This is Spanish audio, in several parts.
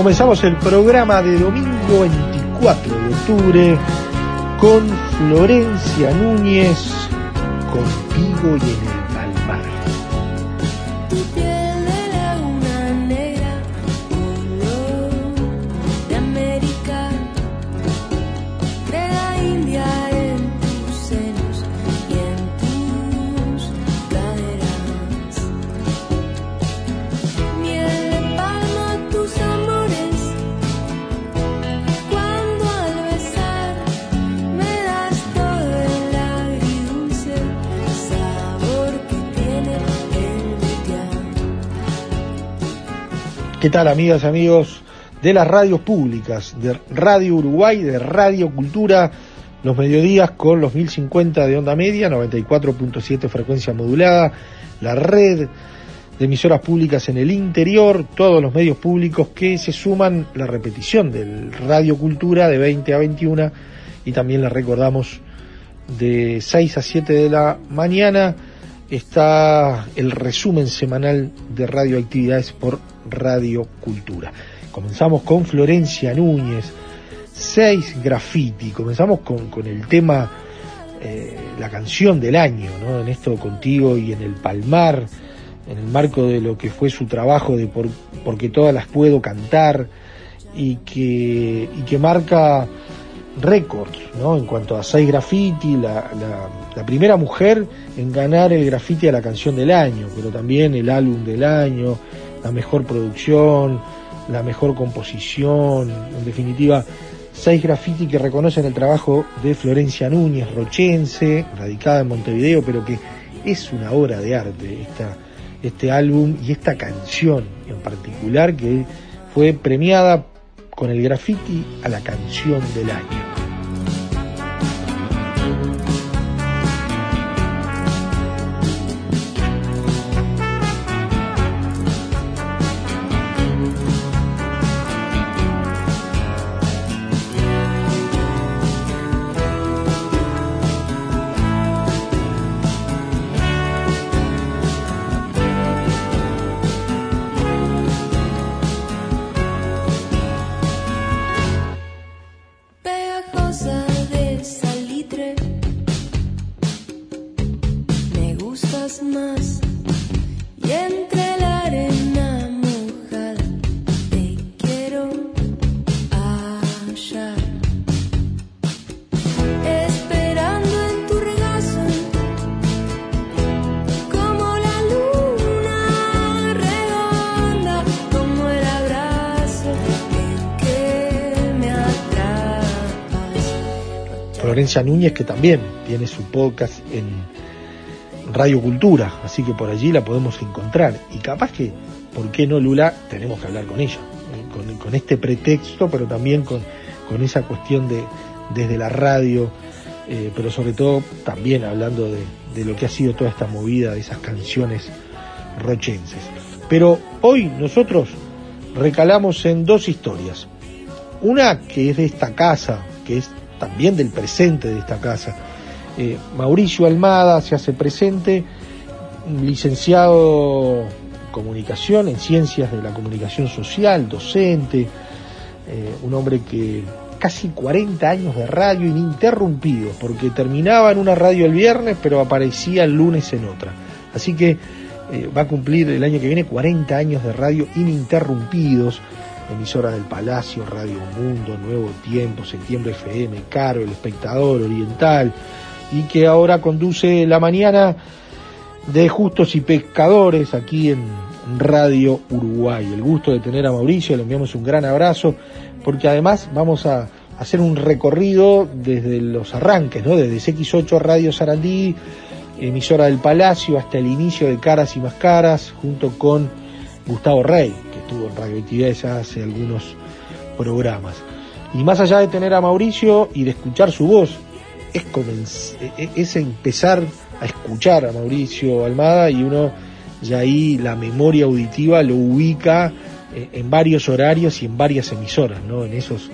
Comenzamos el programa de domingo 24 de octubre con Florencia Núñez, contigo y en ¿Qué tal amigas y amigos de las radios públicas, de Radio Uruguay, de Radio Cultura, los mediodías con los 1050 de onda media, 94.7 frecuencia modulada, la red de emisoras públicas en el interior, todos los medios públicos que se suman la repetición del Radio Cultura de 20 a 21 y también les recordamos de 6 a 7 de la mañana está el resumen semanal de radioactividades por Radio Cultura. Comenzamos con Florencia Núñez, seis graffiti, comenzamos con, con el tema, eh, la canción del año, ¿no? En esto contigo y en el Palmar, en el marco de lo que fue su trabajo de por, Porque todas las puedo cantar y que, y que marca récords, ¿no? En cuanto a seis graffiti, la, la, primera mujer en ganar el graffiti a la canción del año, pero también el álbum del año, la mejor producción, la mejor composición, en definitiva, seis graffiti que reconocen el trabajo de Florencia Núñez, rochense, radicada en Montevideo, pero que es una obra de arte esta, este álbum y esta canción en particular que fue premiada con el graffiti a la canción del año. Núñez, que también tiene su podcast en Radio Cultura, así que por allí la podemos encontrar. Y capaz que, ¿por qué no Lula? Tenemos que hablar con ella, con, este pretexto, pero también con, esa cuestión de desde la radio, eh, pero sobre todo también hablando de, de lo que ha sido toda esta movida de esas canciones rochenses. Pero hoy nosotros recalamos en dos historias. Una que es de esta casa, que es también del presente de esta casa. Eh, Mauricio Almada se hace presente, licenciado en comunicación, en ciencias de la comunicación social, docente, eh, un hombre que casi 40 años de radio ininterrumpido, porque terminaba en una radio el viernes, pero aparecía el lunes en otra. Así que eh, va a cumplir el año que viene 40 años de radio ininterrumpidos emisora del Palacio, Radio Mundo, Nuevo Tiempo, Septiembre FM, Caro, El Espectador, Oriental, y que ahora conduce la mañana de Justos y Pescadores aquí en Radio Uruguay. El gusto de tener a Mauricio, le enviamos un gran abrazo, porque además vamos a hacer un recorrido desde los arranques, ¿no? Desde X8 Radio Sarandí, emisora del Palacio, hasta el inicio de Caras y Más Caras, junto con Gustavo Rey, estuvo en Radio ya hace algunos programas. Y más allá de tener a Mauricio y de escuchar su voz, es, e, es empezar a escuchar a Mauricio Almada y uno ya ahí la memoria auditiva lo ubica eh, en varios horarios y en varias emisoras, ¿no? En esos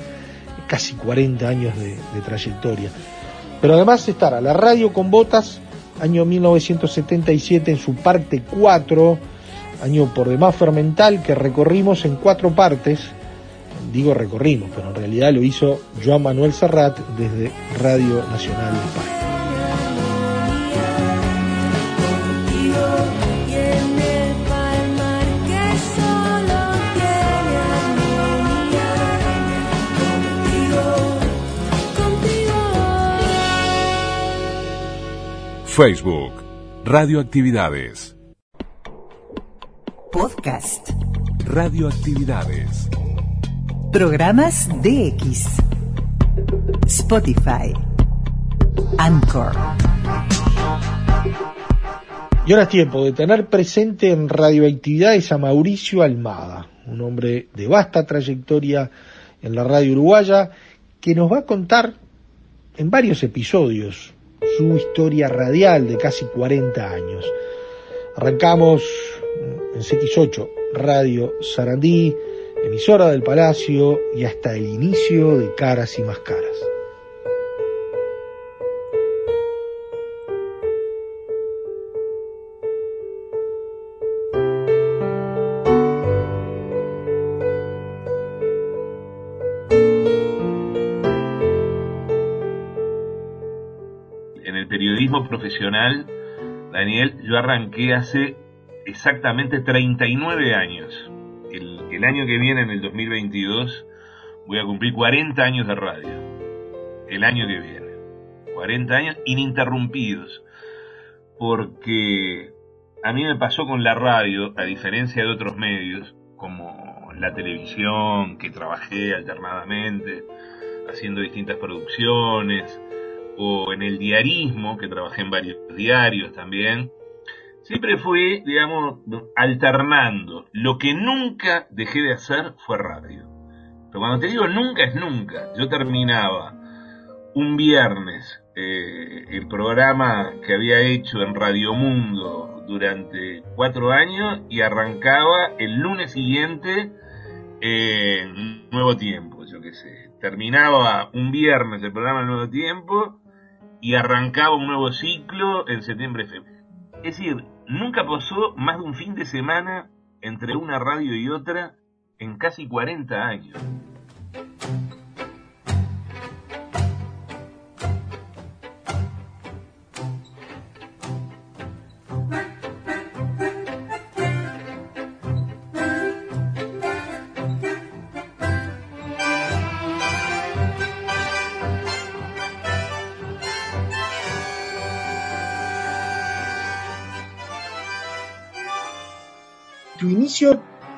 casi 40 años de, de trayectoria. Pero además estará la radio con botas, año 1977 en su parte 4, año por demás fermental que recorrimos en cuatro partes, digo recorrimos, pero en realidad lo hizo Joan Manuel Serrat desde Radio Nacional de España. Facebook, Radioactividades. Podcast. Radioactividades. Programas DX. Spotify. Anchor. Y ahora es tiempo de tener presente en Radioactividades a Mauricio Almada, un hombre de vasta trayectoria en la radio uruguaya, que nos va a contar en varios episodios su historia radial de casi 40 años. Arrancamos en CX8, Radio Sarandí, emisora del Palacio y hasta el inicio de Caras y Más Caras. profesional, Daniel, yo arranqué hace exactamente 39 años. El, el, año que viene, en el 2022, voy a cumplir 40 años de radio. El año que viene. 40 años ininterrumpidos. Porque a mí me pasó con la radio, a diferencia de otros medios, como la televisión, que trabajé alternadamente, haciendo distintas producciones, o en el diarismo, que trabajé en varios diarios también, siempre fui, digamos, alternando. Lo que nunca dejé de hacer fue radio. Pero cuando te digo nunca es nunca, yo terminaba un viernes eh, el programa que había hecho en Radio Mundo durante cuatro años y arrancaba el lunes siguiente en Nuevo Tiempo, yo qué sé. Terminaba un viernes el programa Nuevo Tiempo y arrancaba un nuevo ciclo en septiembre. Es decir, nunca pasó más de un fin de semana entre una radio y otra en casi 40 años.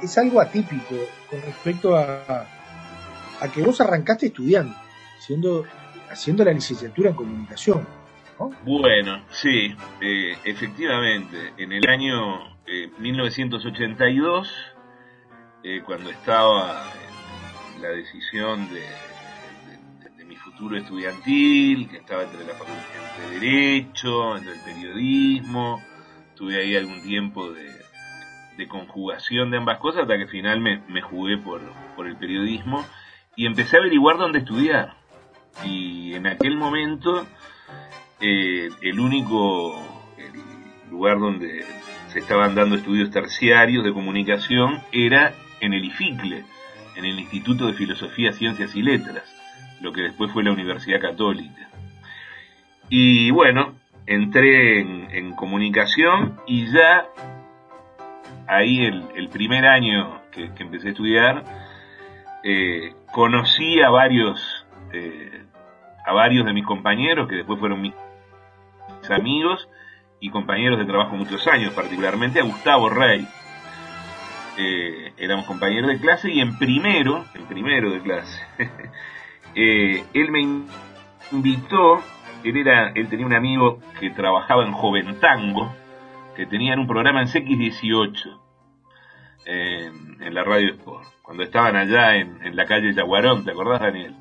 Es algo atípico con respecto a, a que vos arrancaste estudiando, siendo, haciendo la licenciatura en comunicación. Bueno, sí, eh, efectivamente, en el año 1982, eh, eh, cuando estaba la decisión de, de, mi futuro estudiantil, que estaba entre la facultad de Derecho, entre el periodismo, tuve ahí algún tiempo de, de conjugación de ambas cosas hasta que al final me, jugué por, el periodismo y empecé a averiguar dónde estudiar. Y en aquel momento eh, el único lugar donde se estaban dando estudios terciarios de comunicación era en el IFICLE, en el Instituto de Filosofía, Ciencias y Letras, lo que después fue la Universidad Católica. Y bueno, entré en, en comunicación y ya ahí el, primer año que, empecé a estudiar, eh, conocí a varios, eh, a varios de mis compañeros, que después fueron mis amigos y compañeros de trabajo muchos años, particularmente a Gustavo Rey. Eh, éramos compañeros de clase y en primero, en primero de clase, él me invitó, él era, él tenía un amigo que trabajaba en Joventango, que tenían un programa en CX18, en, la Radio Sport, cuando estaban allá en, la calle Yaguarón, ¿te acordás, Daniel?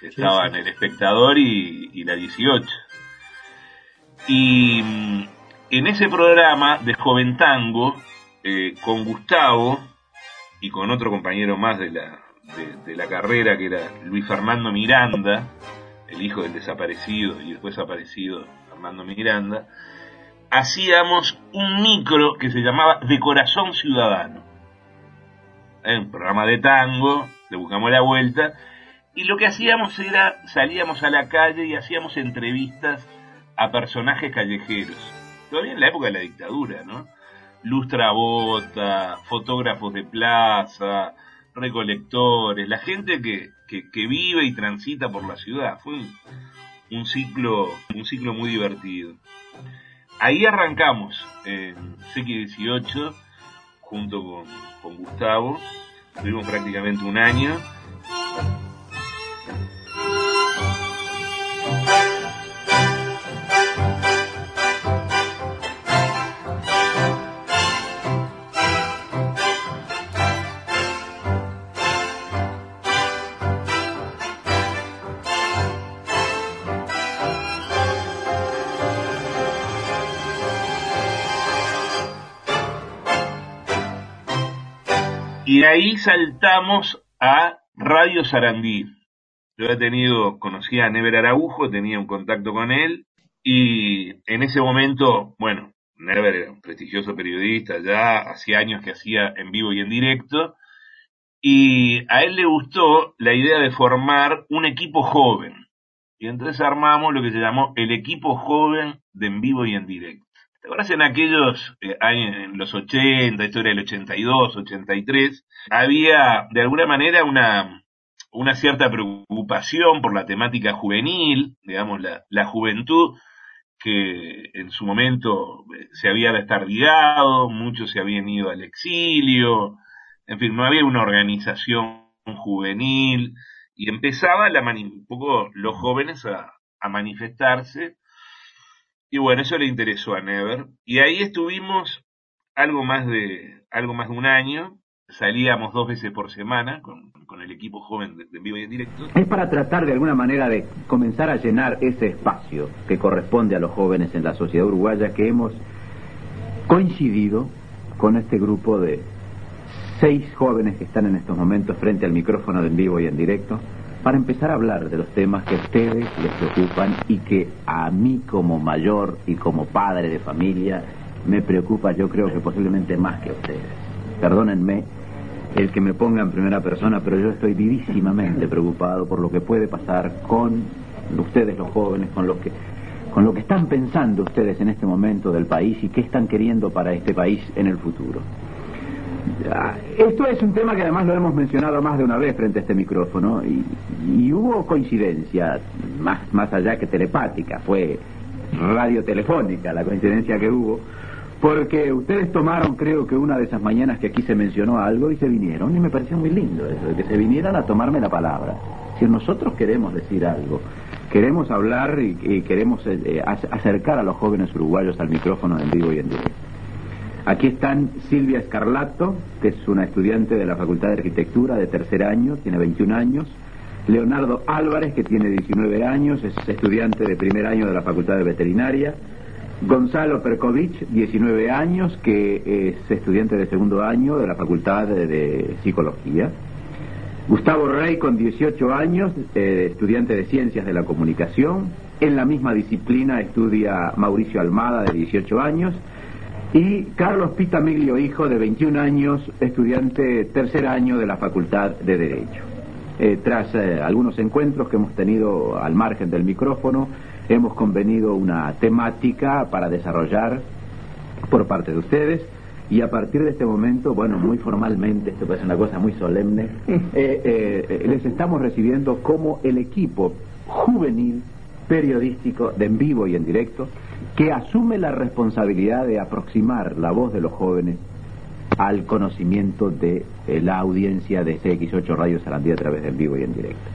Que estaban El Espectador y, la 18. Y mm, en ese programa de Joven Tango, eh, con Gustavo y con otro compañero más de la, de la carrera, que era Luis Fernando Miranda, el hijo del desaparecido y después aparecido Fernando Miranda, hacíamos un micro que se llamaba De Corazón Ciudadano. Un programa de tango, le buscamos la vuelta, y lo que hacíamos era, salíamos a la calle y hacíamos entrevistas a personajes callejeros. Todavía en la época de la dictadura, ¿no? Lustra bota, fotógrafos de plaza, recolectores, la gente que, que, vive y transita por la ciudad. Fue un, un, ciclo, un ciclo muy divertido. Ahí arrancamos en CX18 junto con, con Gustavo. Tuvimos prácticamente un año ahí saltamos a Radio Sarandí. Yo había tenido, conocía a Never Araujo, tenía un contacto con él, y en ese momento, bueno, Never era un prestigioso periodista, ya hacía años que hacía en vivo y en directo, y a él le gustó la idea de formar un equipo joven. Y entonces armamos lo que se llamó el equipo joven de en vivo y en directo. ¿Te acuerdas en aquellos eh, años, en los 80, esto era el 82, 83, había de alguna manera una, una cierta preocupación por la temática juvenil, digamos, la, la juventud que en su momento eh, se había destardigado, muchos se habían ido al exilio, en fin, no había una organización juvenil y empezaba la un poco los jóvenes a, a manifestarse y bueno, eso le interesó a Never. Y ahí estuvimos algo más de, algo más de un año. Salíamos dos veces por semana con, el equipo joven de, de, vivo y en directo. Es para tratar de alguna manera de comenzar a llenar ese espacio que corresponde a los jóvenes en la sociedad uruguaya que hemos coincidido con este grupo de seis jóvenes que están en estos momentos frente al micrófono de en vivo y en directo para empezar a hablar de los temas que a ustedes les preocupan y que a mí como mayor y como padre de familia me preocupa yo creo que posiblemente más que a ustedes. Perdónenme el que me ponga en primera persona, pero yo estoy vivísimamente preocupado por lo que puede pasar con ustedes los jóvenes, con lo que con lo que están pensando ustedes en este momento del país y qué están queriendo para este país en el futuro. Esto es un tema que además lo hemos mencionado más de una vez frente a este micrófono y, hubo coincidencia, más, más allá que telepática, fue radiotelefónica la coincidencia que hubo, porque ustedes tomaron creo que una de esas mañanas que aquí se mencionó algo y se vinieron y me pareció muy lindo eso, que se vinieran a tomarme la palabra. Si nosotros queremos decir algo, queremos hablar y, queremos eh, eh, acercar a los jóvenes uruguayos al micrófono en vivo y en directo. Aquí están Silvia Escarlato, que es una estudiante de la Facultad de Arquitectura de tercer año, tiene 21 años. Leonardo Álvarez, que tiene 19 años, es estudiante de primer año de la Facultad de Veterinaria. Gonzalo Perkovich, 19 años, que es estudiante de segundo año de la Facultad de, Psicología. Gustavo Rey, con 18 años, eh, estudiante de Ciencias de la Comunicación. En la misma disciplina estudia Mauricio Almada, de 18 años y Carlos Pitamiglio, hijo de 21 años, estudiante tercer año de la Facultad de Derecho. Eh, tras eh, algunos encuentros que hemos tenido al margen del micrófono, hemos convenido una temática para desarrollar por parte de ustedes y a partir de este momento, bueno, muy formalmente, esto parece una cosa muy solemne, eh, les estamos recibiendo como el equipo juvenil periodístico de en vivo y en directo que asume la responsabilidad de aproximar la voz de los jóvenes al conocimiento de eh, la audiencia de CX8 Radio Sarandí a través de en vivo y en directo.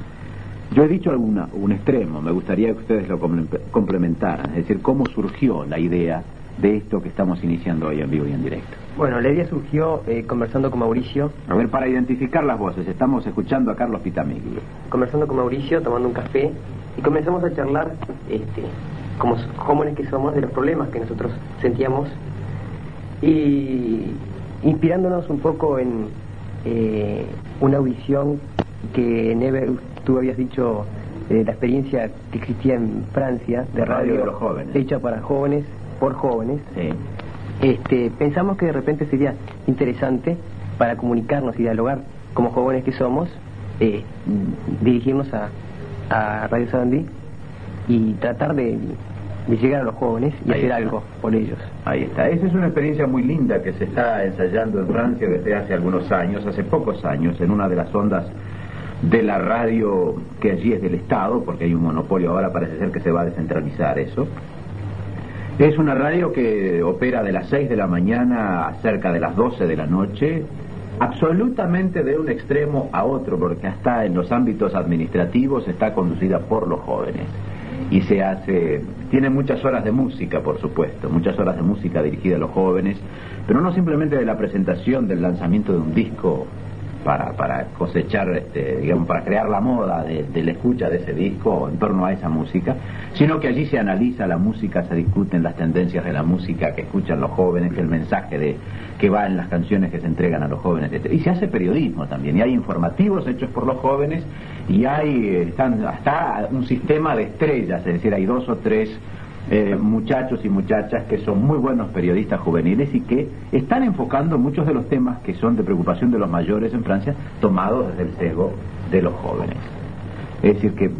Yo he dicho alguna, un extremo, me gustaría que ustedes lo complementaran, es decir, cómo surgió la idea de esto que estamos iniciando hoy en vivo y en directo. Bueno, la idea surgió eh, conversando con Mauricio. A ver, para identificar las voces, estamos escuchando a Carlos Pitamigli. Conversando con Mauricio, tomando un café, y comenzamos a charlar, este, como jóvenes que somos, de los problemas que nosotros sentíamos, y inspirándonos un poco en eh, una audición que Never, tú habías dicho, eh, la experiencia que existía en Francia de radio, de los jóvenes. hecha para jóvenes, por jóvenes. Este, pensamos que de repente sería interesante para comunicarnos y dialogar como jóvenes que somos, eh, dirigirnos a, a Radio Sarandí y tratar de, llegar a los jóvenes y hacer algo por ellos. Ahí está. Esa es una experiencia muy linda que se está ensayando en Francia desde hace algunos años, hace pocos años, en una de las ondas de la radio que allí es del Estado, porque hay un monopolio ahora, parece ser que se va a descentralizar eso. Es una radio que opera de las 6 de la mañana a cerca de las 12 de la noche, absolutamente de un extremo a otro, porque hasta en los ámbitos administrativos está conducida por los jóvenes. Y se hace, tiene muchas horas de música, por supuesto, muchas horas de música dirigida a los jóvenes, pero no simplemente de la presentación del lanzamiento de un disco para, para cosechar, este, digamos, para crear la moda de, la escucha de ese disco en torno a esa música, sino que allí se analiza la música, se discuten las tendencias de la música que escuchan los jóvenes, el mensaje de que va en las canciones que se entregan a los jóvenes, Y se hace periodismo también, y hay informativos hechos por los jóvenes, y hay eh, están, hasta un sistema de estrellas, es decir, hay dos o tres eh, muchachos y muchachas que son muy buenos periodistas juveniles y que están enfocando muchos de los temas que son de preocupación de los mayores en Francia, tomados desde el sesgo de los jóvenes. Es decir, que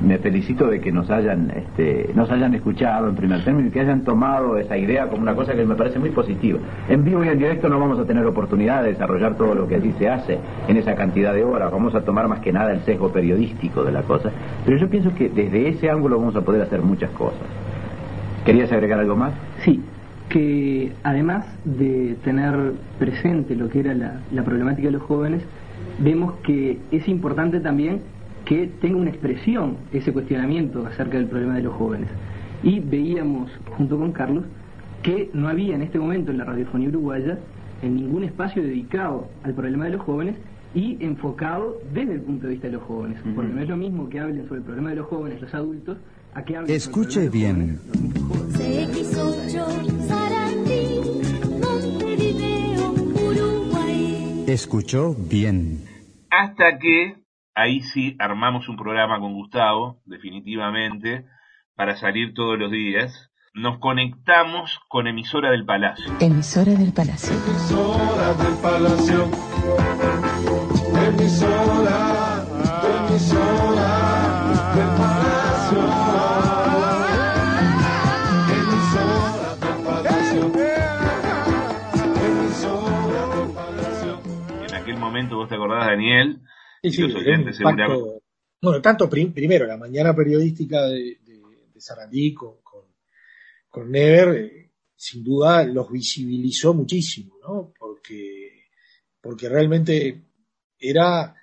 me felicito de que nos hayan este, nos hayan escuchado en primer término y que hayan tomado esa idea como una cosa que me parece muy positiva. En vivo y en directo no vamos a tener oportunidad de desarrollar todo lo que allí se hace en esa cantidad de horas, vamos a tomar más que nada el sesgo periodístico de la cosa, pero yo pienso que desde ese ángulo vamos a poder hacer muchas cosas. ¿Querías agregar algo más? Sí, que además de tener presente lo que era la, la problemática de los jóvenes, vemos que es importante también que tenga una expresión ese cuestionamiento acerca del problema de los jóvenes. Y veíamos, junto con Carlos, que no había en este momento en la radiofonía uruguaya en ningún espacio dedicado al problema de los jóvenes y enfocado desde el punto de vista de los jóvenes. Porque no es lo mismo que hablen sobre el problema de los jóvenes los adultos a que hablen Escuche sobre el bien. Escuchó bien. Hasta que ahí sí armamos un programa con Gustavo, definitivamente, para salir todos los días. Nos conectamos con Emisora del Palacio. Emisora del Palacio. Emisora del Palacio. Emisora, emisora del Palacio. Emisora del Palacio. Emisora del Palacio. En aquel momento, vos te acordás, Daniel, Sí, sí, oyentes bueno, tanto prim- primero la mañana periodística de, de, de Sarandí con, con, con Never, eh, sin duda los visibilizó muchísimo, ¿no? Porque, porque realmente era,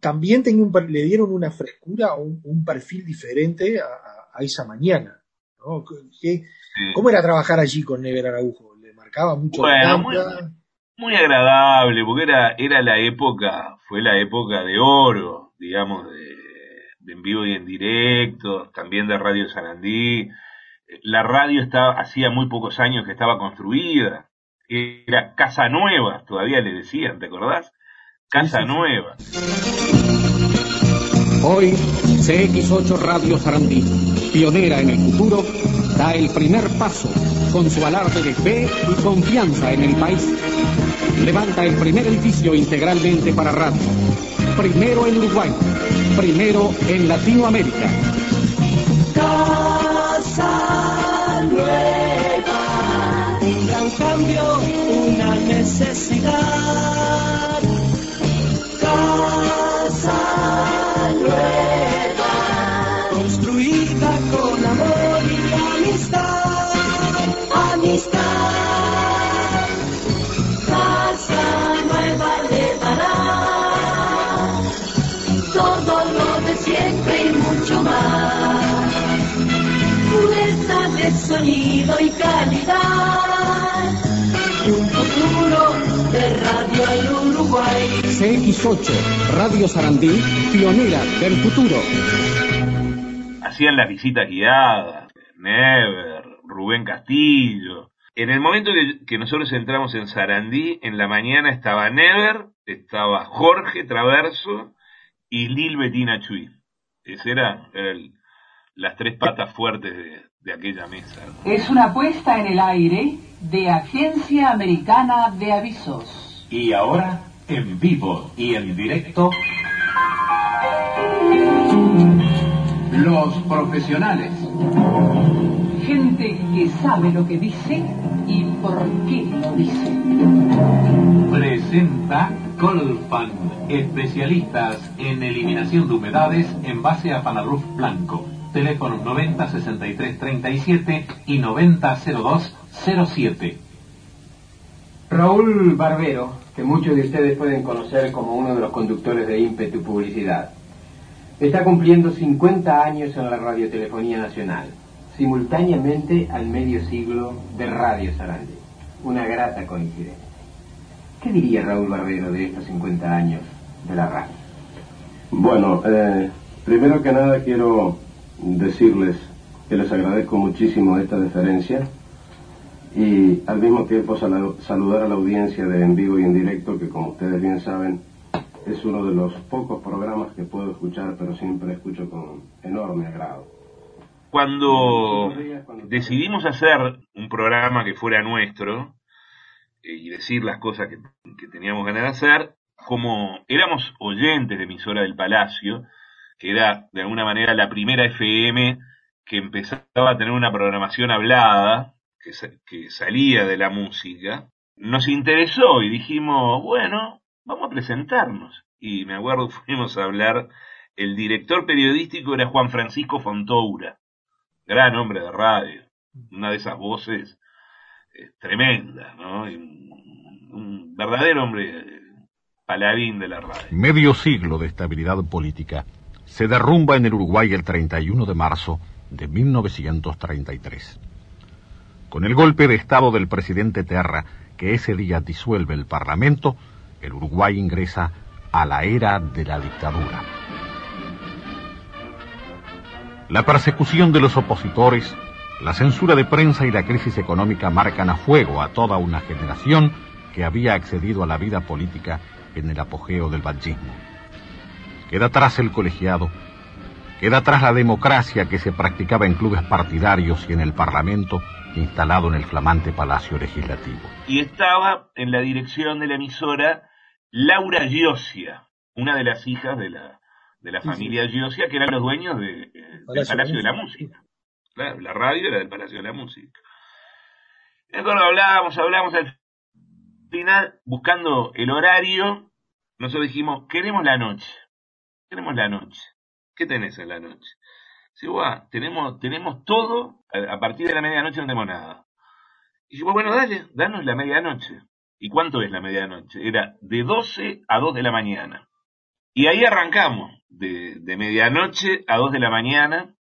también tenía un, le dieron una frescura, un, un perfil diferente a, a- a esa mañana, ¿no? ¿Qué- Sí. ¿Cómo era trabajar allí con Never Araujo? ¿Le marcaba mucho la Bueno, cancha? Muy agradable, porque era, era la época, fue la época de oro, digamos, de, de en vivo y en directo, también de Radio Sarandí. La radio estaba, hacía muy pocos años que estaba construida, era Casa Nueva, todavía le decían, ¿te acordás? Casa Nueva. Hoy, CX8 Radio Sarandí, pionera en el futuro, da el primer paso con su alarde de fe y confianza en el país. Levanta el primer edificio integralmente para radio. Primero en Uruguay, primero en Latinoamérica. Casa Nueva, un gran cambio necesidad. Sonido y calidad. Un futuro de radio al Uruguay. CX8, Radio Sarandí, pionera del futuro. hacían las visitas guiadas, Never, Rubén Castillo. En el momento que, que nosotros entramos en Sarandí, en la mañana estaba Never, estaba Jorge Traverso y Lil Betina Chuy. Esas eran eran las tres patas fuertes de, de aquella mesa. Es una puesta en el aire de Agencia Americana de Avisos. Y ahora, en vivo y en directo, los profesionales. Gente que sabe lo que dice y por qué lo dice. Presenta Colfan, especialistas en eliminación de humedades en base a Panaruf Blanco. Teléfonos 90 63 37 y 90 02 07. Raúl Barbero, que muchos de ustedes pueden conocer como uno de los conductores de ímpetu publicidad, está cumpliendo 50 años en la radiotelefonía nacional, simultáneamente al medio siglo de Radio Sarandí. Una grata coincidencia. ¿Qué diría Raúl Barbero de estos 50 años de la radio? Bueno, eh, primero que nada quiero decirles que les agradezco muchísimo esta deferencia y al mismo tiempo sal- saludar a la audiencia de En Vivo y en Directo, que como ustedes bien saben, es uno de los pocos programas que puedo escuchar, pero siempre escucho con enorme agrado. Cuando decidimos hacer un programa que fuera nuestro eh, y decir las cosas que, que teníamos ganas de hacer, como éramos oyentes de emisora del Palacio, que era de alguna manera la primera FM que empezaba a tener una programación hablada, que, que salía de la música, nos interesó y dijimos, bueno, vamos a presentarnos. Y me acuerdo, fuimos a hablar, el director periodístico era Juan Francisco Fontoura, gran hombre de radio, una de esas voces eh, tremendas, ¿no? Y un, un verdadero hombre eh, paladín de la radio. Medio siglo de estabilidad política se derrumba en el Uruguay el 31 de marzo de 1933. Con el golpe de Estado del presidente Terra, que ese día disuelve el Parlamento, el Uruguay ingresa a la era de la dictadura. La persecución de los opositores, la censura de prensa y la crisis económica marcan a fuego a toda una generación que había accedido a la vida política en el apogeo del banchismo. Queda atrás el colegiado, queda atrás la democracia que se practicaba en clubes partidarios y en el Parlamento instalado en el flamante Palacio Legislativo. Y estaba en la dirección de la emisora Laura Giosia, una de las hijas de la, de la Sí, familia Giosia, que eran los dueños de, eh, del Palacio de la la Música. Claro, la radio era del Palacio de la Música. Cuando hablábamos, hablábamos al final, buscando el horario, nosotros dijimos, queremos la noche. Queremos la noche. ¿Qué tenés en la noche? Guau, tenemos, tenemos todo, a, partir de la medianoche no tenemos nada. Y dijimos, bueno, dale, danos la medianoche. ¿Y cuánto es la medianoche? Era de 12 a 2 de la mañana. Y ahí arrancamos, de, de medianoche a 2 de la mañana.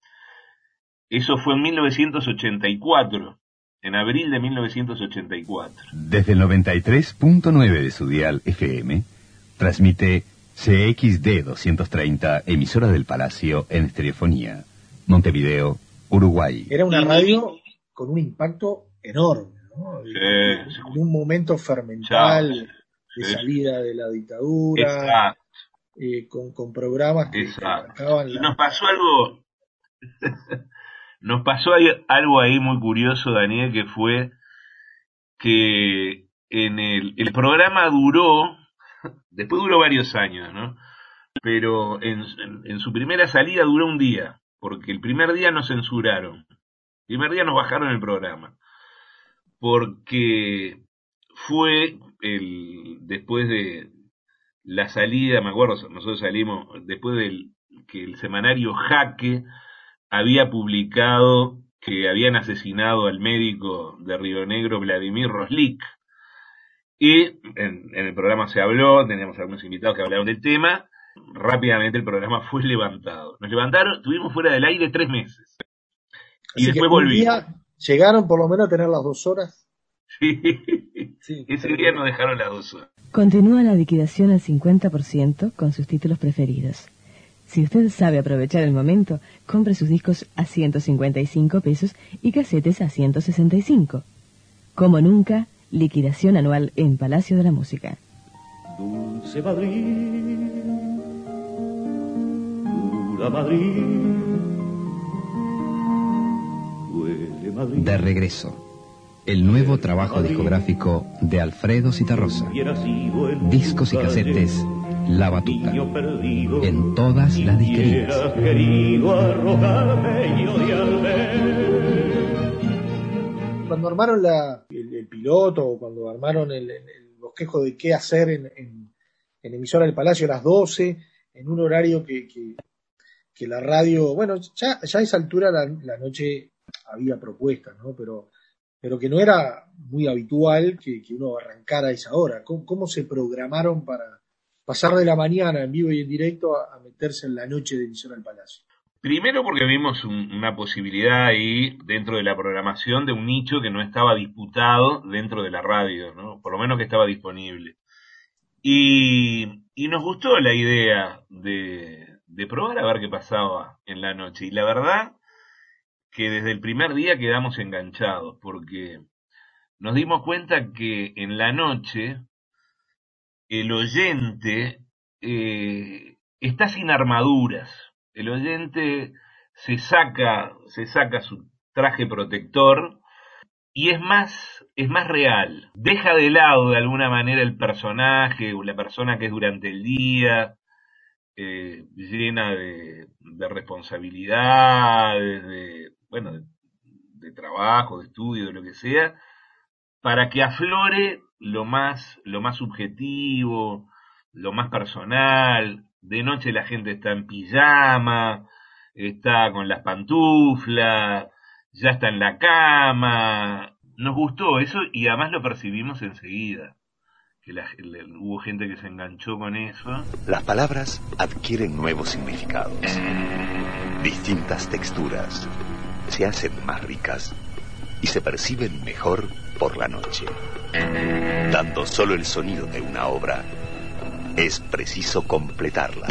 Eso fue en 1984, en abril de 1984. Desde el 93.9 de su dial FM, transmite CXD 230, emisora del Palacio en estereofonía, Montevideo, Uruguay. Era una radio con un impacto enorme, ¿no? Sí, En un momento fermental de Sí. salida de la dictadura, Exacto, eh, con, con programas que, marcaban la... nos pasó algo, nos pasó ahí- algo ahí muy curioso, Daniel, que fue que en el, el programa duró, después duró varios años, ¿no? Pero en, su primera salida duró un día, porque el primer día nos censuraron, el primer día nos bajaron el programa, porque fue el después de la salida, me acuerdo, nosotros salimos después del que el semanario Jaque había publicado que habían asesinado al médico de Río Negro, Vladimir Roslik. Y en, en el programa se habló, teníamos algunos invitados que hablaron del tema. Rápidamente el programa fue levantado. Nos levantaron, estuvimos fuera del aire tres meses. Y Así después volvimos. día llegaron por lo menos a tener las dos horas. Sí. Ese día nos dejaron las dos horas. Continúa la liquidación al 50% con sus títulos preferidos. Si usted sabe aprovechar el momento, compre sus discos a 155 pesos y casetes a 165. Como nunca, liquidación anual en Palacio de la Música. Dulce Madrid, dura Madrid, duele Madrid. De regreso. El nuevo trabajo discográfico de Alfredo Citarrosa. Discos y casetes La Batuta. En todas las disquerías. Cuando armaron la, piloto o cuando armaron el, el- bosquejo de qué hacer en, emisora del Palacio a las 12, en un horario que, que, que la radio, bueno, ya, ya a esa altura la, noche había propuestas, ¿no? Pero, pero que no era muy habitual que, que uno arrancara a esa hora. ¿Cómo, cómo se programaron para pasar de la mañana en vivo y en directo a, a meterse en la noche de emisora del Palacio? Primero porque vimos un- una posibilidad ahí dentro de la programación de un nicho que no estaba disputado dentro de la radio, ¿no? Por lo menos que estaba disponible. Y, y nos gustó la idea de, de probar a ver qué pasaba en la noche. Y la verdad que desde el primer día quedamos enganchados porque nos dimos cuenta que en la noche el oyente eh, está sin armaduras. El oyente se saca, se saca su traje protector y es más, es más real. Deja de lado de alguna manera el personaje o la persona que es durante el día, eh, llena de, de responsabilidades, de, bueno, de, de trabajo, de estudio, de lo que sea, para que aflore lo más, lo más subjetivo, lo más personal. De noche la gente está en pijama, está con las pantuflas, ya está en la cama. Nos gustó eso y además lo percibimos enseguida. Que hubo gente que se enganchó con eso. Las palabras adquieren nuevos significados, distintas texturas, se hacen más ricas y se perciben mejor por la noche. Dando solo el sonido de una obra, es preciso completarla.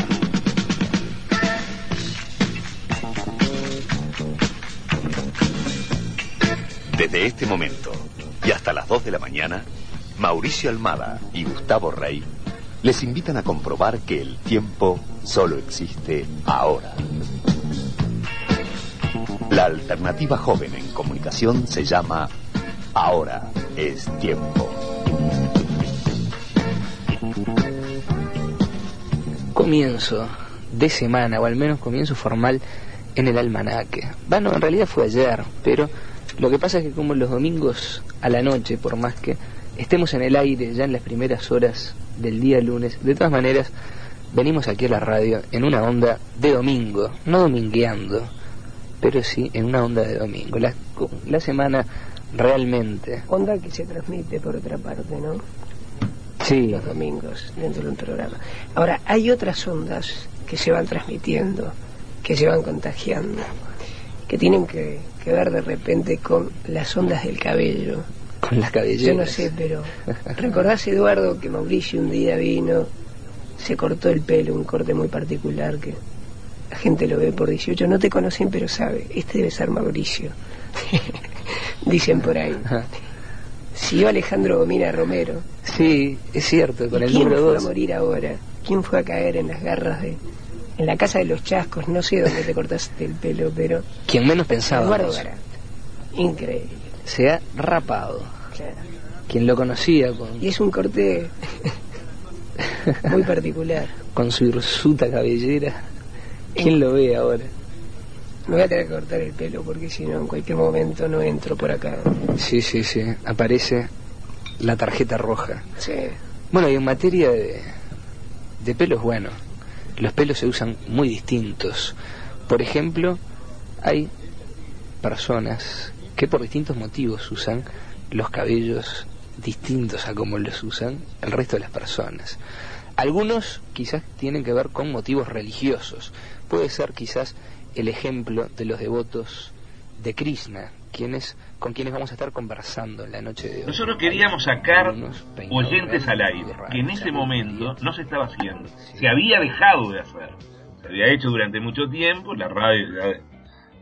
Desde este momento y hasta las 2 de la mañana, Mauricio Almada y Gustavo Rey les invitan a comprobar que el tiempo solo existe ahora. La alternativa joven en comunicación se llama Ahora es tiempo. Comienzo de semana, o al menos comienzo formal en el almanaque. Bueno, en realidad fue ayer, pero lo que pasa es que como los domingos a la noche, por más que estemos en el aire ya en las primeras horas del día lunes, de todas maneras venimos aquí a la radio en una onda de domingo, no domingueando, pero sí en una onda de domingo. La, la semana realmente... Onda que se transmite por otra parte, ¿no? Sí. Los domingos dentro de un programa. Ahora, hay otras ondas que se van transmitiendo, que se van contagiando, que tienen que, que ver de repente con las ondas del cabello. Con las Yo cabelleras. no sé, pero ¿recordás, Eduardo, que Mauricio un día vino, se cortó el pelo, un corte muy particular que la gente lo ve por 18, no te conocen, pero sabe, este debe ser Mauricio. Dicen por ahí. Siguió Alejandro Gomina Romero. Sí, es cierto, con ¿Y el ¿Quién número fue a 2. morir ahora? ¿Quién fue a caer en las garras de... En la casa de los chascos, no sé dónde te cortaste el pelo, pero... Quien menos pensaba. Eduardo Garat. Increíble. Se ha rapado. Claro. Quien lo conocía con, Y es un corte muy particular. con su hirsuta cabellera. ¿Quién lo ve ahora? Me voy a tener que cortar el pelo porque si no en cualquier momento no entro por acá. Sí, sí, sí. Aparece la tarjeta roja. Sí. Bueno, y en materia de, de pelos, bueno, los pelos se usan muy distintos. Por ejemplo, hay personas que por distintos motivos usan los cabellos distintos a como los usan el resto de las personas. Algunos quizás tienen que ver con motivos religiosos. Puede ser quizás el ejemplo de los devotos de Krishna, quienes, con quienes vamos a estar conversando en la noche de hoy. Nosotros queríamos sacar oyentes al aire, que en ese momento no se estaba haciendo. Se había dejado de hacer. Se había hecho durante mucho tiempo, la radio ya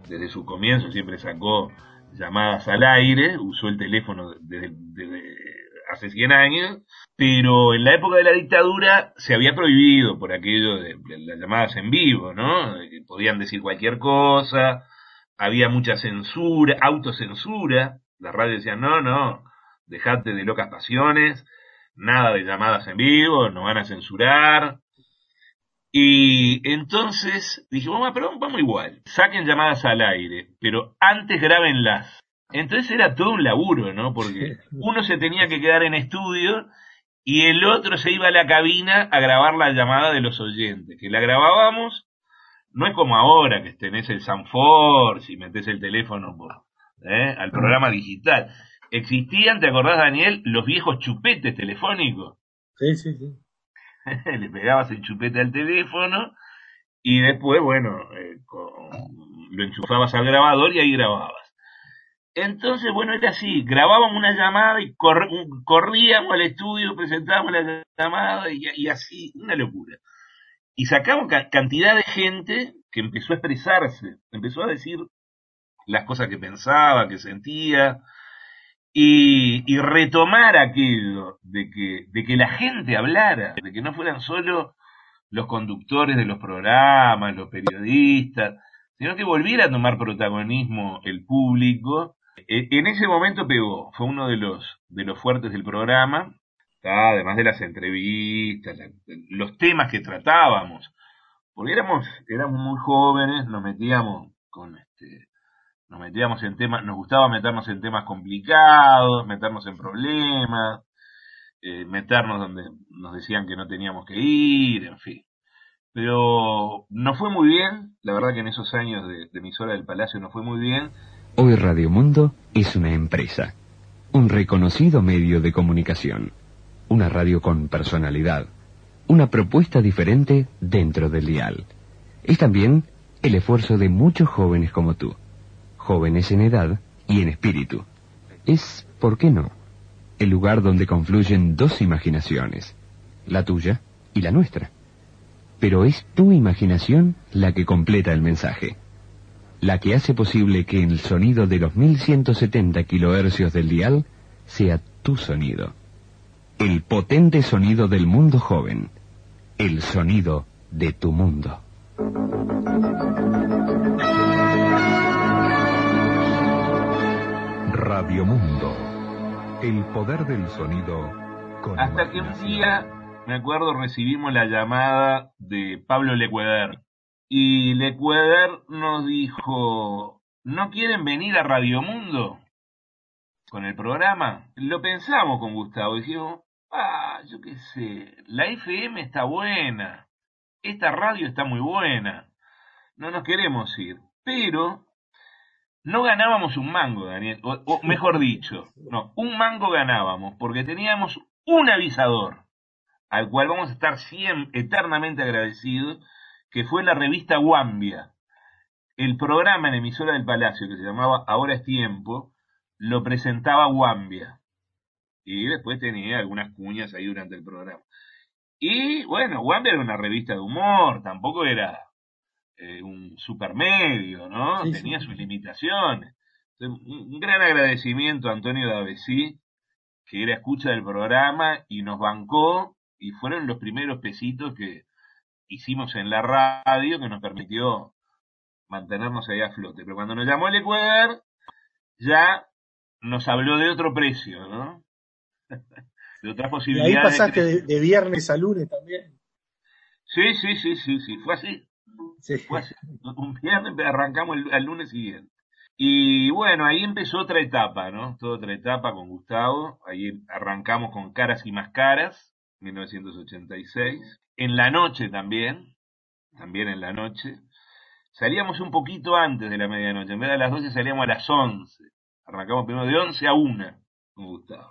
desde su comienzo siempre sacó llamadas al aire, usó el teléfono desde, desde hace 100 años, pero en la época de la dictadura se había prohibido por aquello de, las llamadas en vivo, ¿no? Podían decir cualquier cosa, había mucha censura, autocensura, la radio decía, no, no, dejate de locas pasiones, nada de llamadas en vivo, nos van a censurar. Y entonces dije, vamos, pero vamos igual, saquen llamadas al aire, pero antes grábenlas. Entonces era todo un laburo, ¿no? Porque uno se tenía que quedar en estudio y el otro se iba a la cabina a grabar la llamada de los oyentes, que la grabábamos, no es como ahora que tenés el Sanford, si metés el teléfono por, ¿eh? al programa digital. Existían, ¿te acordás, Daniel, los viejos chupetes telefónicos? Sí, sí, sí. le pegabas el chupete al teléfono y después, bueno, eh, con- lo enchufabas al grabador y ahí grababas. Entonces, bueno, era así, grabábamos una llamada y cor- corríamos al estudio, presentábamos la llamada y, así, una locura. Y sacamos ca- cantidad de gente que empezó a expresarse, empezó a decir las cosas que pensaba, que sentía, y, y retomar aquello de que, de que la gente hablara, de que no fueran solo los conductores de los programas, los periodistas, sino que volviera a tomar protagonismo el público. E- En ese momento pegó, fue uno de los, de los fuertes del programa, además de las entrevistas, los temas que tratábamos, porque éramos, éramos muy jóvenes, nos metíamos con este, nos metíamos en temas, nos gustaba meternos en temas complicados, meternos en problemas, eh, meternos donde nos decían que no teníamos que ir, en fin. Pero nos fue muy bien, la verdad que en esos años de, de emisora del Palacio nos fue muy bien. Hoy Radio Mundo es una empresa, un reconocido medio de comunicación, una radio con personalidad, una propuesta diferente dentro del dial. Es también el esfuerzo de muchos jóvenes como tú, jóvenes en edad y en espíritu. Es, ¿por qué no?, el lugar donde confluyen dos imaginaciones, la tuya y la nuestra. Pero es tu imaginación la que completa el mensaje la que hace posible que el sonido de los 1170 kilohercios del dial sea tu sonido. El potente sonido del mundo joven. El sonido de tu mundo. Radio Mundo. El poder del sonido con Hasta que un día, me acuerdo, recibimos la llamada de Pablo Lecueder. Y Lecueder nos dijo, ¿no quieren venir a Radio Mundo con el programa? Lo pensamos con Gustavo, dijimos, ah, yo qué sé, la FM está buena, esta radio está muy buena, no nos queremos ir, pero no ganábamos un mango, Daniel, o, o mejor dicho, no, un mango ganábamos porque teníamos un avisador al cual vamos a estar siempre, eternamente agradecidos, que fue la revista Wambia. El programa en emisora del Palacio que se llamaba Ahora es Tiempo, lo presentaba Wambia. Y después tenía algunas cuñas ahí durante el programa. Y bueno, Wambia era una revista de humor, tampoco era eh, un supermedio, ¿no? Sí, Tenía sí. sus limitaciones. Entonces, un un gran agradecimiento a Antonio Davesí, que era escucha del programa y nos bancó, y fueron los primeros pesitos que hicimos en la radio que nos permitió mantenernos ahí a flote. Pero cuando nos llamó el Ecuador, ya nos habló de otro precio, ¿no? de otras Y ahí posibilidades. de pasaste de, de viernes a lunes también. Sí, sí, sí, sí, sí, fue así. Fue así. Un viernes arrancamos el, al lunes siguiente. Y bueno, ahí empezó otra etapa, ¿no? Toda otra etapa con Gustavo. Ahí arrancamos con Caras y Más Caras, 1986. En la noche también, también en la noche. Salíamos un poquito antes de la medianoche. En vez de a las 12 salíamos a las 11. Arrancamos primero de 11 a 1 con Gustavo.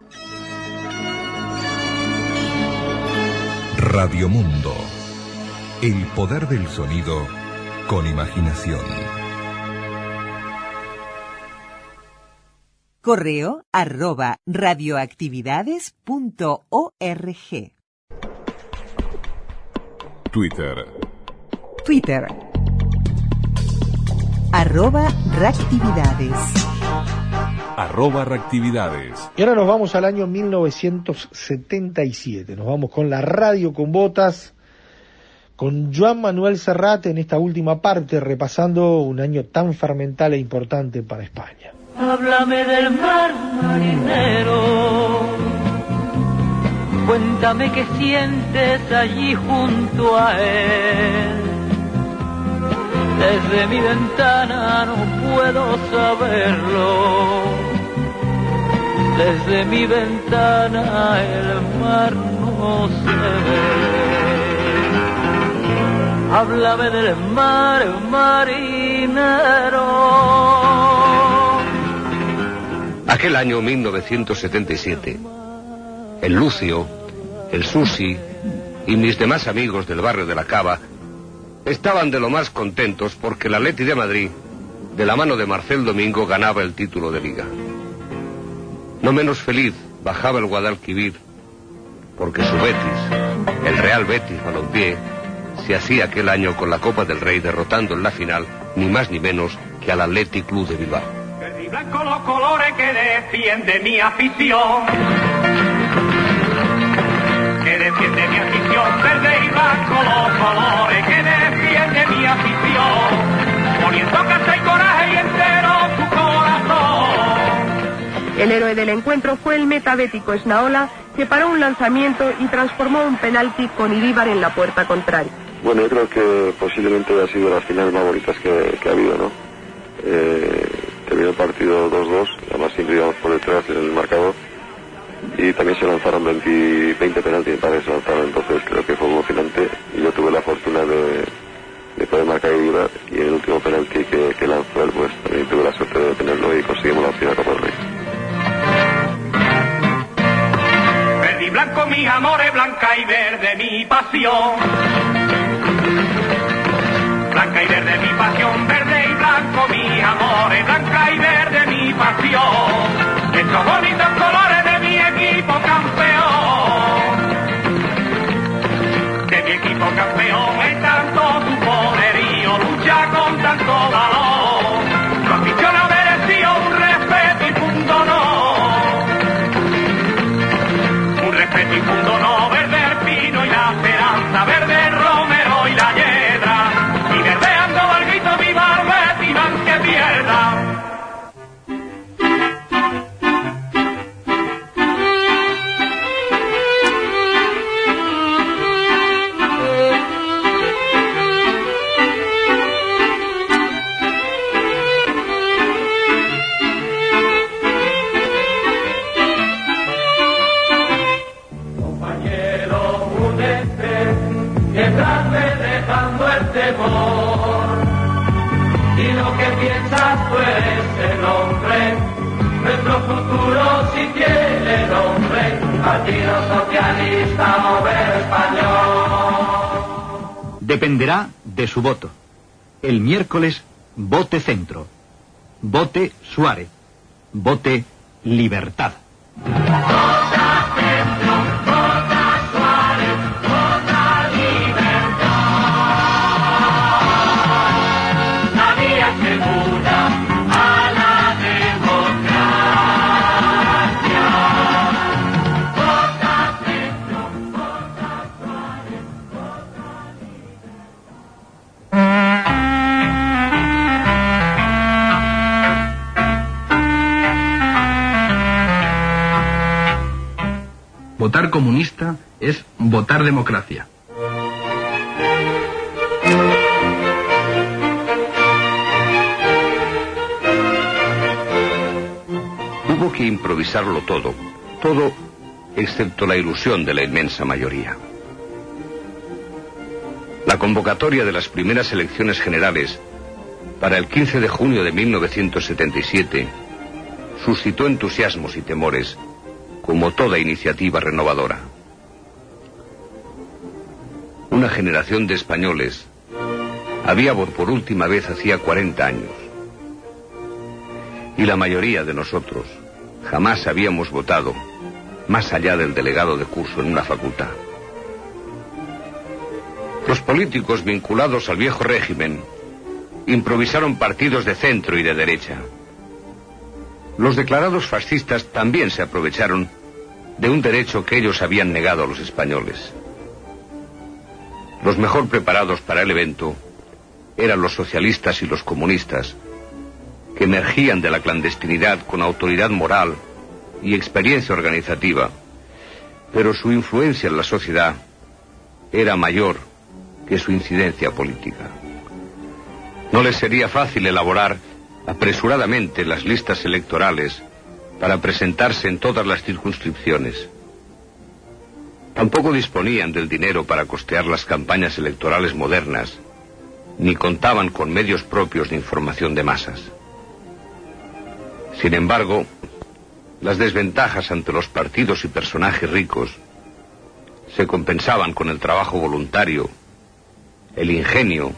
Radio Mundo. El poder del sonido con imaginación. Correo arroba radioactividades.org. Twitter. Twitter. Arroba reactividades. Arroba reactividades. Y ahora nos vamos al año 1977. Nos vamos con la radio con botas, con Joan Manuel Serrat en esta última parte, repasando un año tan fermental e importante para España. Háblame del mar marinero. Cuéntame qué sientes allí junto a él. Desde mi ventana no puedo saberlo. Desde mi ventana el mar no se ve. Háblame del mar marinero. Aquel año 1977, el Lucio, el Susi y mis demás amigos del barrio de la Cava estaban de lo más contentos porque el Atleti de Madrid, de la mano de Marcel Domingo, ganaba el título de liga. No menos feliz bajaba el Guadalquivir porque su Betis, el Real Betis Balompié, se hacía aquel año con la Copa del Rey derrotando en la final ni más ni menos que al Athletic Club de Bilbao. Blanco los colores que defiende mi afición. Poniendo casa y coraje y entero su corazón. El héroe del encuentro fue el metabético Esnaola, que paró un lanzamiento y transformó un penalti con Iríbar en la puerta contraria. Bueno, yo creo que posiblemente ha sido las finales más bonitas que, que ha habido, ¿no? Eh, terminó el partido 2-2, además siempre íbamos por detrás en el marcador y también se lanzaron 20, 20 penaltis, parece, se lanzaron, entonces creo que fue emocionante y yo tuve la fortuna de, de poder marcar y en el último penalti que, que lanzó él, pues también tuve la suerte de tenerlo y conseguimos la final Copa del Rey. Verde y blanco mis amores, blanca y verde mi pasión. Blanca y verde mi pasión, verde y blanco mis amores, blanca y verde mi pasión. Equipo campeón en Vote Suárez. Vote libertad. Votar democracia. Hubo que improvisarlo todo, todo excepto la ilusión de la inmensa mayoría. La convocatoria de las primeras elecciones generales para el 15 de junio de 1977 suscitó entusiasmos y temores, como toda iniciativa renovadora. Una generación de españoles había por última vez hacía 40 años. Y la mayoría de nosotros jamás habíamos votado más allá del delegado de curso en una facultad. Los políticos vinculados al viejo régimen improvisaron partidos de centro y de derecha. Los declarados fascistas también se aprovecharon de un derecho que ellos habían negado a los españoles. Los mejor preparados para el evento eran los socialistas y los comunistas, que emergían de la clandestinidad con autoridad moral y experiencia organizativa, pero su influencia en la sociedad era mayor que su incidencia política. No les sería fácil elaborar apresuradamente las listas electorales para presentarse en todas las circunscripciones. Tampoco disponían del dinero para costear las campañas electorales modernas, ni contaban con medios propios de información de masas. Sin embargo, las desventajas ante los partidos y personajes ricos se compensaban con el trabajo voluntario, el ingenio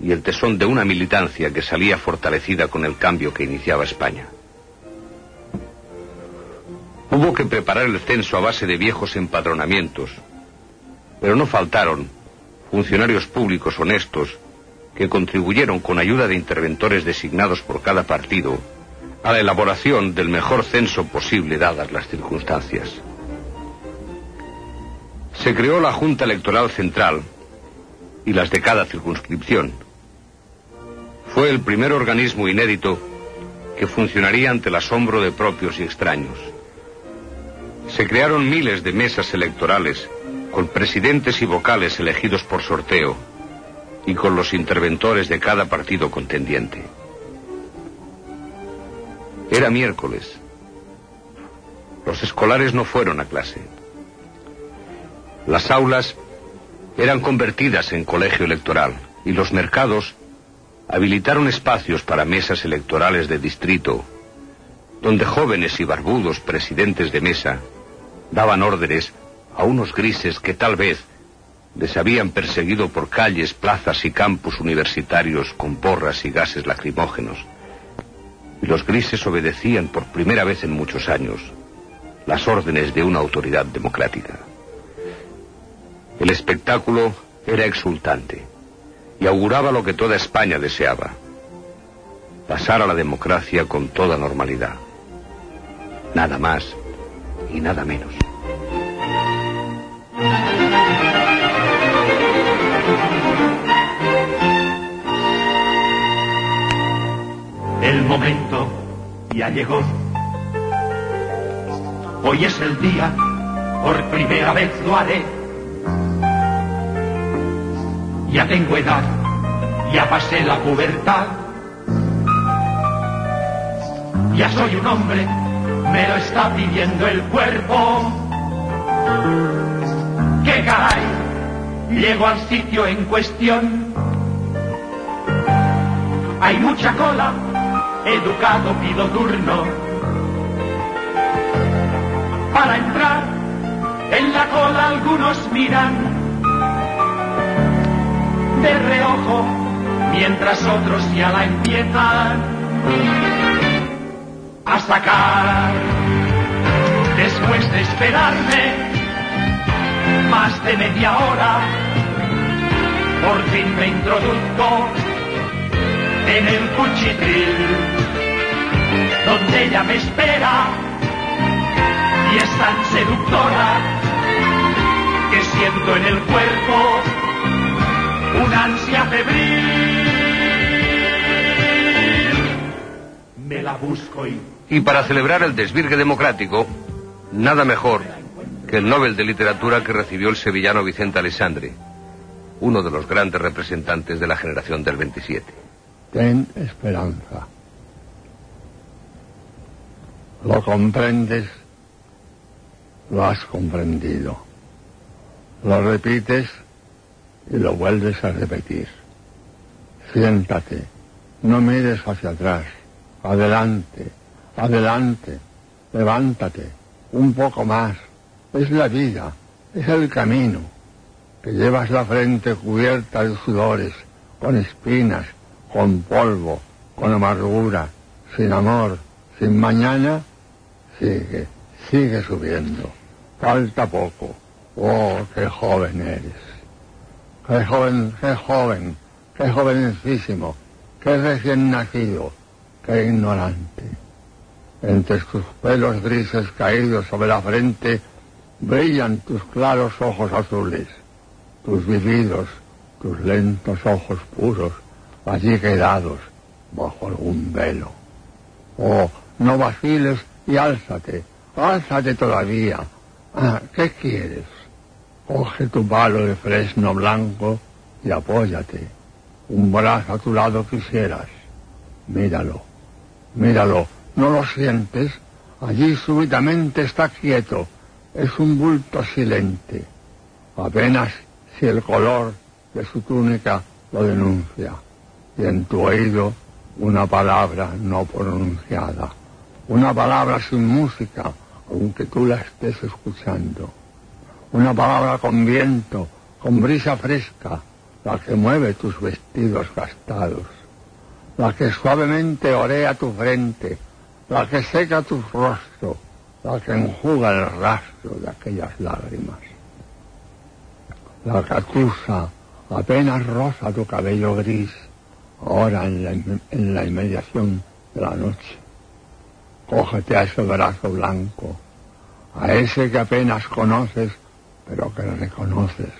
y el tesón de una militancia que salía fortalecida con el cambio que iniciaba España. Hubo que preparar el censo a base de viejos empadronamientos, pero no faltaron funcionarios públicos honestos que contribuyeron con ayuda de interventores designados por cada partido a la elaboración del mejor censo posible dadas las circunstancias. Se creó la Junta Electoral Central y las de cada circunscripción. Fue el primer organismo inédito que funcionaría ante el asombro de propios y extraños. Se crearon miles de mesas electorales con presidentes y vocales elegidos por sorteo y con los interventores de cada partido contendiente. Era miércoles. Los escolares no fueron a clase. Las aulas eran convertidas en colegio electoral y los mercados habilitaron espacios para mesas electorales de distrito, donde jóvenes y barbudos presidentes de mesa daban órdenes a unos grises que tal vez les habían perseguido por calles, plazas y campus universitarios con porras y gases lacrimógenos y los grises obedecían por primera vez en muchos años las órdenes de una autoridad democrática. El espectáculo era exultante y auguraba lo que toda España deseaba, pasar a la democracia con toda normalidad. Nada más y nada menos. El momento ya llegó. Hoy es el día, por primera vez lo haré. Ya tengo edad, ya pasé la pubertad. Ya soy un hombre, me lo está pidiendo el cuerpo. ¡Qué caray! Llego al sitio en cuestión. Hay mucha cola educado pido turno. Para entrar, en la cola algunos miran de reojo, mientras otros ya la empiezan a sacar. Después de esperarme más de media hora, por fin me introduzco en el cuchitril, donde ella me espera y es tan seductora que siento en el cuerpo una ansia febril. La busco y Y para celebrar el desvirgue democrático, nada mejor que el Nobel de Literatura que recibió el sevillano Vicente Alessandri, uno de los grandes representantes de la generación del 27. Ten esperanza. Lo comprendes, lo has comprendido. Lo repites y lo vuelves a repetir. Siéntate, no mires hacia atrás. Adelante, adelante, levántate, un poco más. Es la vida, es el camino. Que llevas la frente cubierta de sudores, con espinas, con polvo, con amargura, sin amor, sin mañana, sigue, sigue subiendo. Falta poco. Oh, qué joven eres. Qué joven, qué joven, qué jovencísimo, qué recién nacido, qué ignorante. Entre tus pelos grises caídos sobre la frente brillan tus claros ojos azules, tus vividos, tus lentos ojos puros, allí quedados bajo algún velo. Oh, no vaciles y álzate, álzate todavía. Ah, ¿Qué quieres? Coge tu palo de fresno blanco y apóyate. Un brazo a tu lado quisieras. Míralo, míralo, ¿no lo sientes? Allí súbitamente está quieto. Es un bulto silente. Apenas si el color de su túnica lo denuncia. Y en tu oído una palabra no pronunciada. Una palabra sin música, aunque tú la estés escuchando una palabra con viento, con brisa fresca, la que mueve tus vestidos gastados, la que suavemente orea tu frente, la que seca tu rostro, la que enjuga el rastro de aquellas lágrimas. La que acusa apenas rosa tu cabello gris, ahora en la, en la inmediación de la noche. Cógete a ese brazo blanco, a ese que apenas conoces pero que reconoces.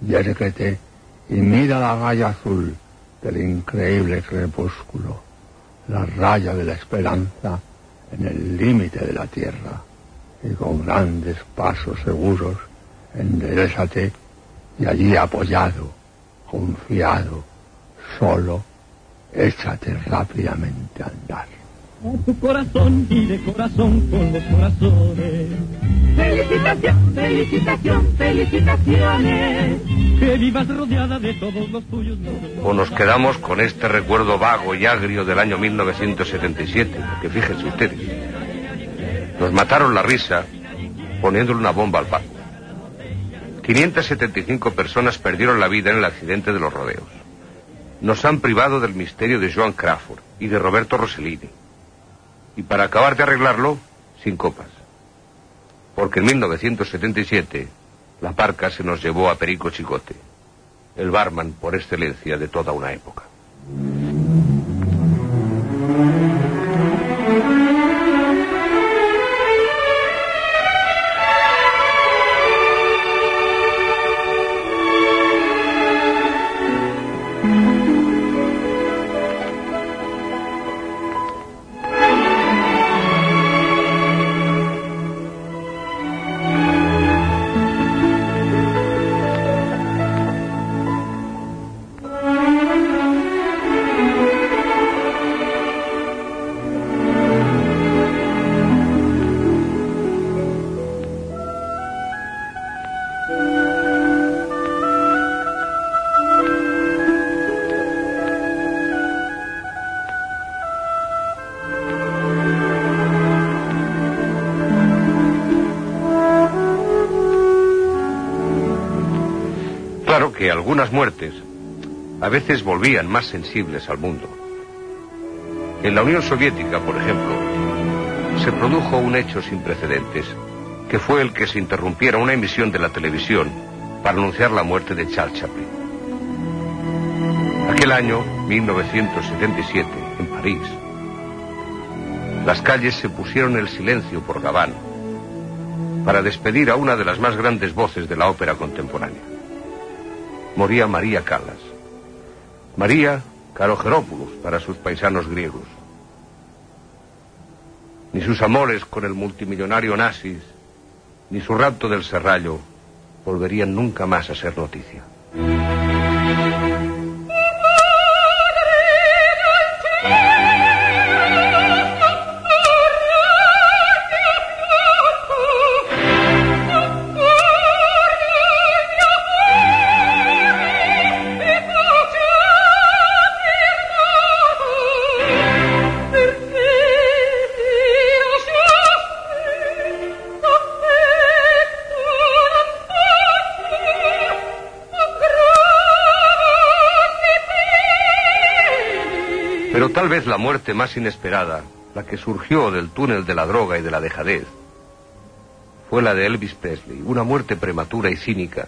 Yérquete y mira la raya azul del increíble crepúsculo, la raya de la esperanza en el límite de la tierra, y con grandes pasos seguros enderezate y allí apoyado, confiado, solo, échate rápidamente a andar. A tu corazón y de corazón con los corazones. Felicitación, felicitación, felicitaciones. Que vivas rodeada de todos los tuyos. O nos quedamos con este recuerdo vago y agrio del año 1977, porque fíjense ustedes, nos mataron la risa poniéndole una bomba al barco. 575 personas perdieron la vida en el accidente de los rodeos. Nos han privado del misterio de Joan Crawford y de Roberto Rossellini. Y para acabar de arreglarlo, sin copas. Porque en 1977 la parca se nos llevó a Perico Chicote, el barman por excelencia de toda una época. Algunas muertes a veces volvían más sensibles al mundo. En la Unión Soviética, por ejemplo, se produjo un hecho sin precedentes, que fue el que se interrumpiera una emisión de la televisión para anunciar la muerte de Charles Chaplin. Aquel año, 1977, en París, las calles se pusieron el silencio por Gabán para despedir a una de las más grandes voces de la ópera contemporánea. Moría María Callas. María Carogerópoulous para sus paisanos griegos. Ni sus amores con el multimillonario Nasis, ni su rapto del Serrallo volverían nunca más a ser noticia. Tal vez la muerte más inesperada, la que surgió del túnel de la droga y de la dejadez, fue la de Elvis Presley, una muerte prematura y cínica,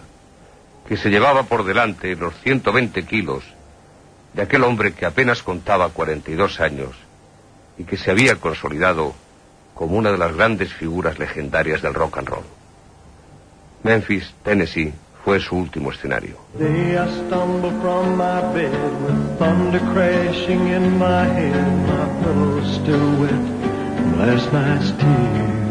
que se llevaba por delante los 120 kilos de aquel hombre que apenas contaba 42 años y que se había consolidado como una de las grandes figuras legendarias del rock and roll. Memphis, Tennessee, fue su último escenario. Day I stumble from my bed with thunder crashing in my head, my pillow still wet from last night's tears.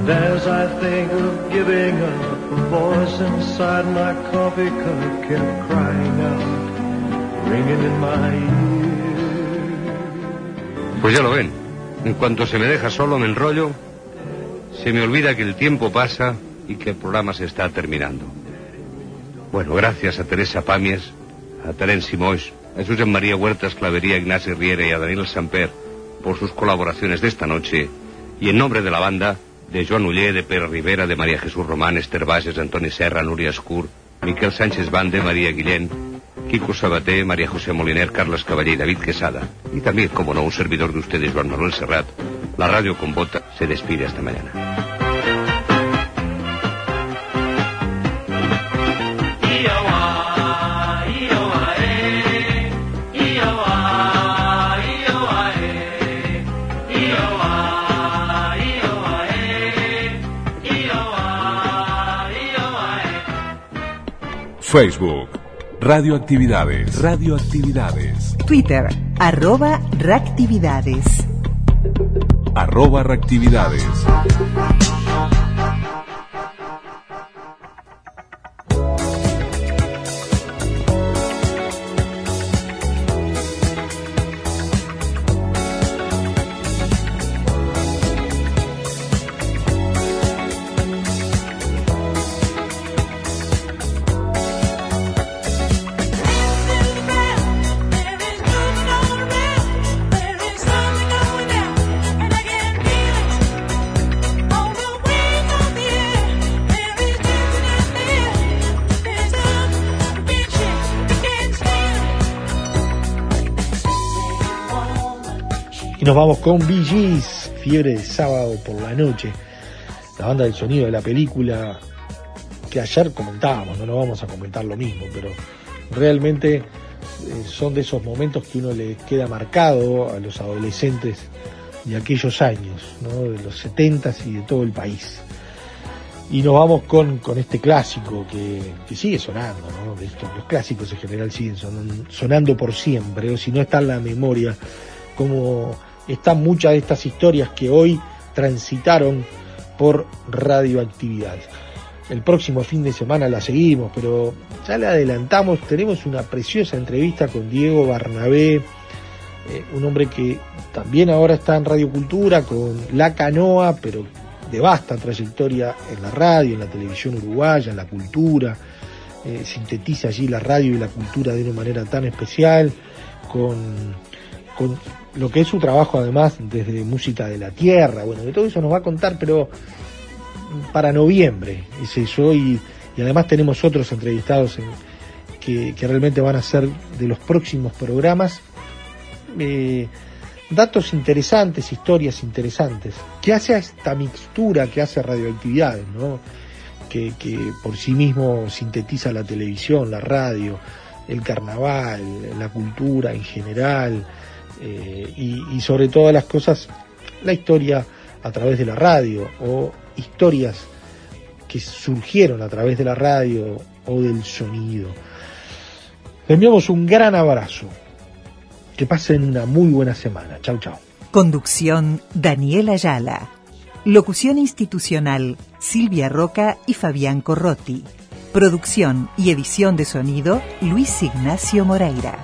And as I think of giving up, a voice inside my coffee cup kept crying out, ringing in my ear. Pues ya lo ven, en cuanto se me deja solo me enrollo, se me olvida que el tiempo pasa y que el programa se está terminando. Bueno, gracias a Teresa Pamies, a Terence Moix, a Susan María Huertas Clavería, Ignacio Riera y a Daniel Samper por sus colaboraciones de esta noche y en nombre de la banda de Joan Ullé, de Pere Rivera, de María Jesús Román, Esther Bases, Antoni Serra, Núria Escur, Miquel Sánchez Bande, María Guillén, Kiko Sabaté, María José Moliner, Carlos Caballé y David Quesada. Y también, como no, un servidor de ustedes, Juan Manuel Serrat. La radio con se despide hasta mañana. Facebook. Radioactividades. Radioactividades. Twitter, arroba reactividades. Arroba reactividades. Nos vamos con Bee Gees, Fiebre de Sábado por la Noche, la banda del sonido de la película que ayer comentábamos, no nos vamos a comentar lo mismo, pero realmente eh, son de esos momentos que uno le queda marcado a los adolescentes de aquellos años, de los 70 y de todo el país. Y nos vamos con, con este clásico que, que sigue sonando, ¿no? De esto, los clásicos en general siguen sonando, sonando por siempre, o si no está en la memoria, como están muchas de estas historias que hoy transitaron por radioactividad. El próximo fin de semana la seguimos, pero ya le adelantamos, tenemos una preciosa entrevista con Diego Barnabé, eh, un hombre que también ahora está en Radio Cultura con La Canoa, pero de vasta trayectoria en la radio, en la televisión uruguaya, en la cultura, eh, sintetiza allí la radio y la cultura de una manera tan especial, con, con lo que es su trabajo además desde Música de la Tierra, bueno, de todo eso nos va a contar, pero para noviembre es eso, y, y además tenemos otros entrevistados en, que, que, realmente van a ser de los próximos programas. Eh, datos interesantes, historias interesantes, que hace a esta mixtura que hace radioactividades, ¿no? Que, que por sí mismo sintetiza la televisión, la radio, el carnaval, la cultura en general, eh, y, sobre todas las cosas, la historia a través de la radio o historias que surgieron a través de la radio o del sonido. Le enviamos un gran abrazo. Que pasen una muy buena semana. Chau, chau. Conducción Daniela Ayala. Locución institucional Silvia Roca y Fabián Corrotti. Producción y edición de sonido Luis Ignacio Moreira.